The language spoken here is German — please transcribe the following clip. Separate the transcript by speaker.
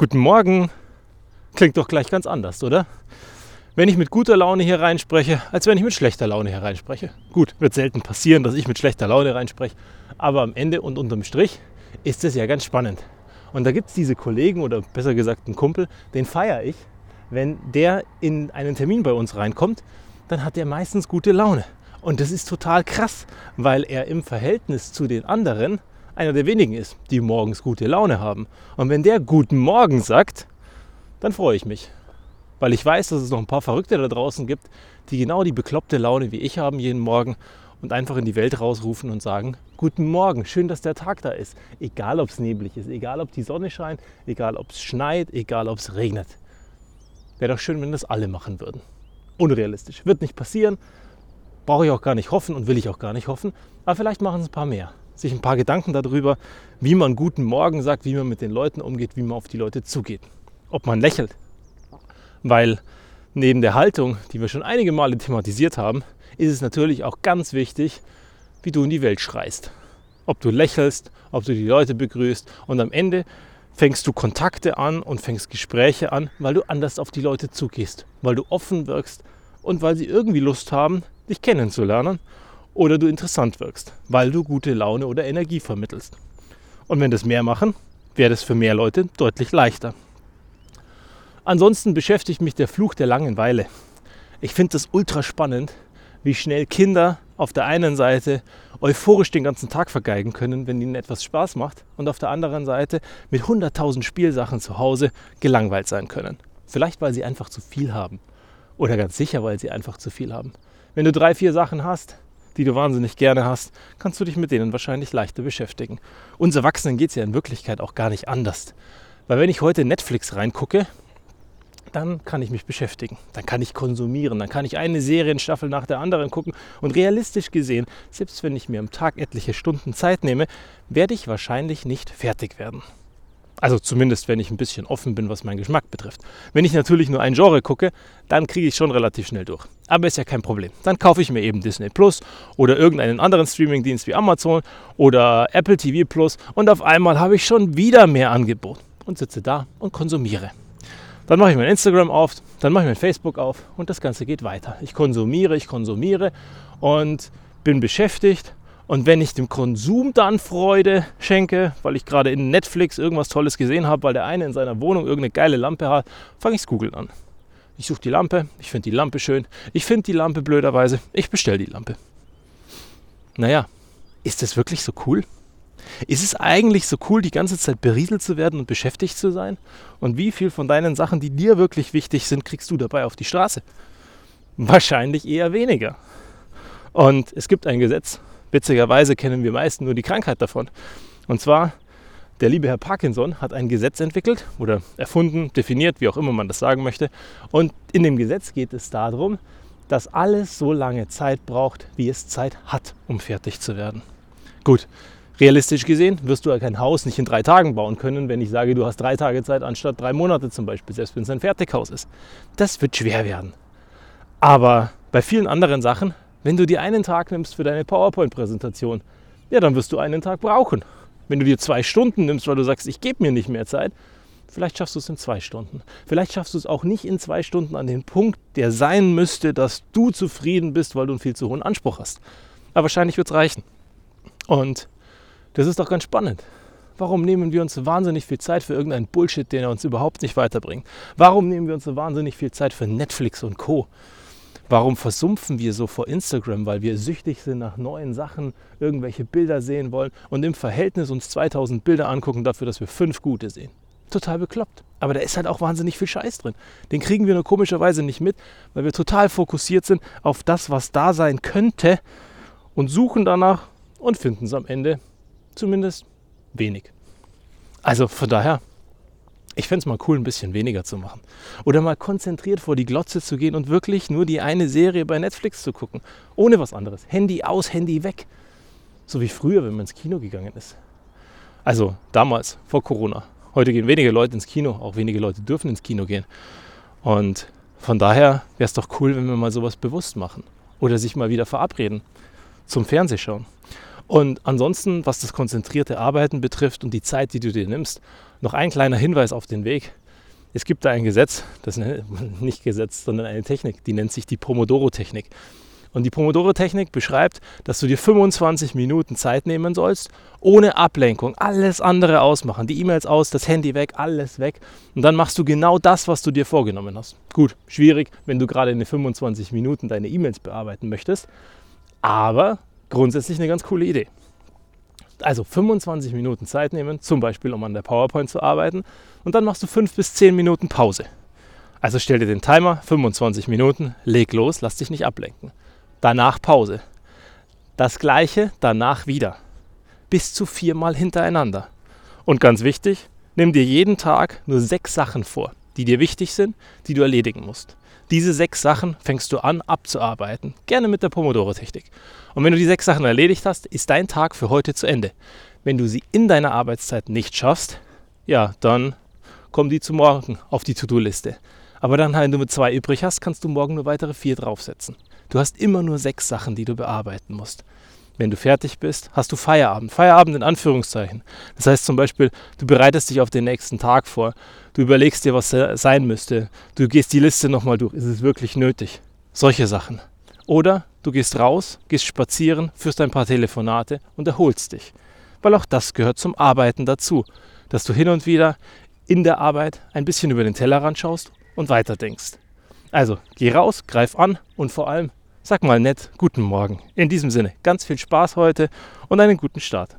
Speaker 1: Guten Morgen klingt doch gleich ganz anders, oder? Wenn ich mit guter Laune hier reinspreche, als wenn ich mit schlechter Laune hier reinspreche. Gut, wird selten passieren, dass ich mit schlechter Laune reinspreche, aber am Ende und unterm Strich ist es ja ganz spannend. Und da gibt es diese Kollegen oder besser gesagt einen Kumpel, den feiere ich. Wenn der in einen Termin bei uns reinkommt, dann hat er meistens gute Laune. Und das ist total krass, weil er im Verhältnis zu den anderen einer der wenigen ist, die morgens gute Laune haben. Und wenn der guten Morgen sagt, dann freue ich mich. Weil ich weiß, dass es noch ein paar Verrückte da draußen gibt, die genau die bekloppte Laune wie ich haben jeden Morgen und einfach in die Welt rausrufen und sagen, guten Morgen, schön, dass der Tag da ist. Egal, ob es neblig ist, egal, ob die Sonne scheint, egal, ob es schneit, egal, ob es regnet. Wäre doch schön, wenn das alle machen würden. Unrealistisch. Wird nicht passieren. Brauche ich auch gar nicht hoffen und will ich auch gar nicht hoffen. Aber vielleicht machen es ein paar mehr. Sich ein paar Gedanken darüber, wie man guten Morgen sagt, wie man mit den Leuten umgeht, wie man auf die Leute zugeht. Ob man lächelt. Weil neben der Haltung, die wir schon einige Male thematisiert haben, ist es natürlich auch ganz wichtig, wie du in die Welt schreist. Ob du lächelst, ob du die Leute begrüßt und am Ende fängst du Kontakte an und fängst Gespräche an, weil du anders auf die Leute zugehst, weil du offen wirkst und weil sie irgendwie Lust haben, dich kennenzulernen oder du interessant wirkst, weil du gute Laune oder Energie vermittelst. Und wenn das mehr machen, wäre das für mehr Leute deutlich leichter. Ansonsten beschäftigt mich der Fluch der Langeweile. Ich finde das ultra spannend, wie schnell Kinder auf der einen Seite euphorisch den ganzen Tag vergeigen können, wenn ihnen etwas Spaß macht, und auf der anderen Seite mit 100.000 Spielsachen zu Hause gelangweilt sein können. Vielleicht, weil sie einfach zu viel haben. Oder ganz sicher, weil sie einfach zu viel haben. Wenn du drei, vier Sachen hast, die du wahnsinnig gerne hast, kannst du dich mit denen wahrscheinlich leichter beschäftigen. Uns Erwachsenen geht es ja in Wirklichkeit auch gar nicht anders. Weil wenn ich heute Netflix reingucke, dann kann ich mich beschäftigen, dann kann ich konsumieren, dann kann ich eine Serienstaffel nach der anderen gucken und realistisch gesehen, selbst wenn ich mir am Tag etliche Stunden Zeit nehme, werde ich wahrscheinlich nicht fertig werden. Also zumindest, wenn ich ein bisschen offen bin, was meinen Geschmack betrifft. Wenn ich natürlich nur ein Genre gucke, dann kriege ich schon relativ schnell durch. Aber ist ja kein Problem. Dann kaufe ich mir eben Disney Plus oder irgendeinen anderen Streamingdienst wie Amazon oder Apple TV Plus und auf einmal habe ich schon wieder mehr Angebot und sitze da und konsumiere. Dann mache ich mein Instagram auf, dann mache ich mein Facebook auf und das Ganze geht weiter. Ich konsumiere, ich konsumiere und bin beschäftigt. Und wenn ich dem Konsum dann Freude schenke, weil ich gerade in Netflix irgendwas Tolles gesehen habe, weil der eine in seiner Wohnung irgendeine geile Lampe hat, fange ich es googeln an. Ich suche die Lampe, ich finde die Lampe schön, ich finde die Lampe blöderweise, ich bestelle die Lampe. Naja, ist das wirklich so cool? Ist es eigentlich so cool, die ganze Zeit berieselt zu werden und beschäftigt zu sein? Und wie viel von deinen Sachen, die dir wirklich wichtig sind, kriegst du dabei auf die Straße? Wahrscheinlich eher weniger. Und es gibt ein Gesetz, witzigerweise kennen wir meisten nur die Krankheit davon. Und zwar, der liebe Herr Parkinson hat ein Gesetz entwickelt oder erfunden, definiert, wie auch immer man das sagen möchte. Und in dem Gesetz geht es darum, dass alles so lange Zeit braucht, wie es Zeit hat, um fertig zu werden. Gut, Realistisch gesehen wirst du ja kein Haus nicht in drei Tagen bauen können, wenn ich sage, du hast drei Tage Zeit anstatt drei Monate zum Beispiel, selbst wenn es ein Fertighaus ist. Das wird schwer werden. Aber bei vielen anderen Sachen, wenn du dir einen Tag nimmst für deine PowerPoint-Präsentation, ja, dann wirst du einen Tag brauchen. Wenn du dir zwei Stunden nimmst, weil du sagst, ich gebe mir nicht mehr Zeit, vielleicht schaffst du es in zwei Stunden. Vielleicht schaffst du es auch nicht in zwei Stunden an den Punkt, der sein müsste, dass du zufrieden bist, weil du einen viel zu hohen Anspruch hast. Aber wahrscheinlich wird es reichen. Und das ist doch ganz spannend. Warum nehmen wir uns wahnsinnig viel Zeit für irgendeinen Bullshit, den er uns überhaupt nicht weiterbringt? Warum nehmen wir uns so wahnsinnig viel Zeit für Netflix und Co? Warum versumpfen wir so vor Instagram? Weil wir süchtig sind nach neuen Sachen, irgendwelche Bilder sehen wollen und im Verhältnis uns 2000 Bilder angucken dafür, dass wir fünf gute sehen. Total bekloppt. Aber da ist halt auch wahnsinnig viel Scheiß drin. Den kriegen wir nur komischerweise nicht mit, weil wir total fokussiert sind auf das, was da sein könnte und suchen danach und finden es am Ende zumindest wenig. Also von daher, ich fände es mal cool, ein bisschen weniger zu machen. Oder mal konzentriert vor die Glotze zu gehen und wirklich nur die eine Serie bei Netflix zu gucken. Ohne was anderes. Handy aus, Handy weg. So wie früher, wenn man ins Kino gegangen ist. Also damals, vor Corona. Heute gehen wenige Leute ins Kino, auch wenige Leute dürfen ins Kino gehen. Und von daher wäre es doch cool, wenn wir mal sowas bewusst machen. Oder sich mal wieder verabreden zum Fernsehschauen. Und ansonsten, was das konzentrierte Arbeiten betrifft und die Zeit, die du dir nimmst, Noch ein kleiner Hinweis auf den Weg. Es gibt da ein Gesetz, das ist nicht Gesetz, sondern eine Technik, die nennt sich die Pomodoro-Technik. Und die Pomodoro-Technik beschreibt, dass du dir 25 Minuten Zeit nehmen sollst, ohne Ablenkung, alles andere ausmachen, die E-Mails aus, das Handy weg, alles weg. Und dann machst du genau das, was du dir vorgenommen hast. Gut, schwierig, wenn du gerade in den 25 Minuten deine E-Mails bearbeiten möchtest, aber grundsätzlich eine ganz coole Idee. Also 25 Minuten Zeit nehmen, zum Beispiel um an der PowerPoint zu arbeiten, und dann machst du 5 bis 10 Minuten Pause. Also stell dir den Timer, 25 Minuten, leg los, lass dich nicht ablenken danach Pause. Das gleiche danach wieder. Bis zu viermal hintereinander. Und ganz wichtig, nimm dir jeden Tag nur sechs Sachen vor, die dir wichtig sind, die du erledigen musst. Diese sechs Sachen fängst du an abzuarbeiten, gerne mit der Pomodoro-Technik. Und wenn du die sechs Sachen erledigt hast, ist dein Tag für heute zu Ende. Wenn du sie in deiner Arbeitszeit nicht schaffst, ja, dann kommen die zu morgen auf die To-Do-Liste. Aber dann, wenn du mit zwei übrig hast, kannst du morgen nur weitere vier draufsetzen. Du hast immer nur sechs Sachen, die du bearbeiten musst. Wenn du fertig bist, hast du Feierabend. Feierabend in Anführungszeichen. Das heißt zum Beispiel, du bereitest dich auf den nächsten Tag vor. Du überlegst dir, was sein müsste. Du gehst die Liste nochmal durch. Ist es wirklich nötig? Solche Sachen. Oder du gehst raus, gehst spazieren, führst ein paar Telefonate und erholst dich. Weil auch das gehört zum Arbeiten dazu. Dass du hin und wieder in der Arbeit ein bisschen über den Tellerrand schaust und weiterdenkst. Also geh raus, greif an und vor allem Sag mal nett, guten Morgen. In diesem Sinne, ganz viel Spaß heute und einen guten Start.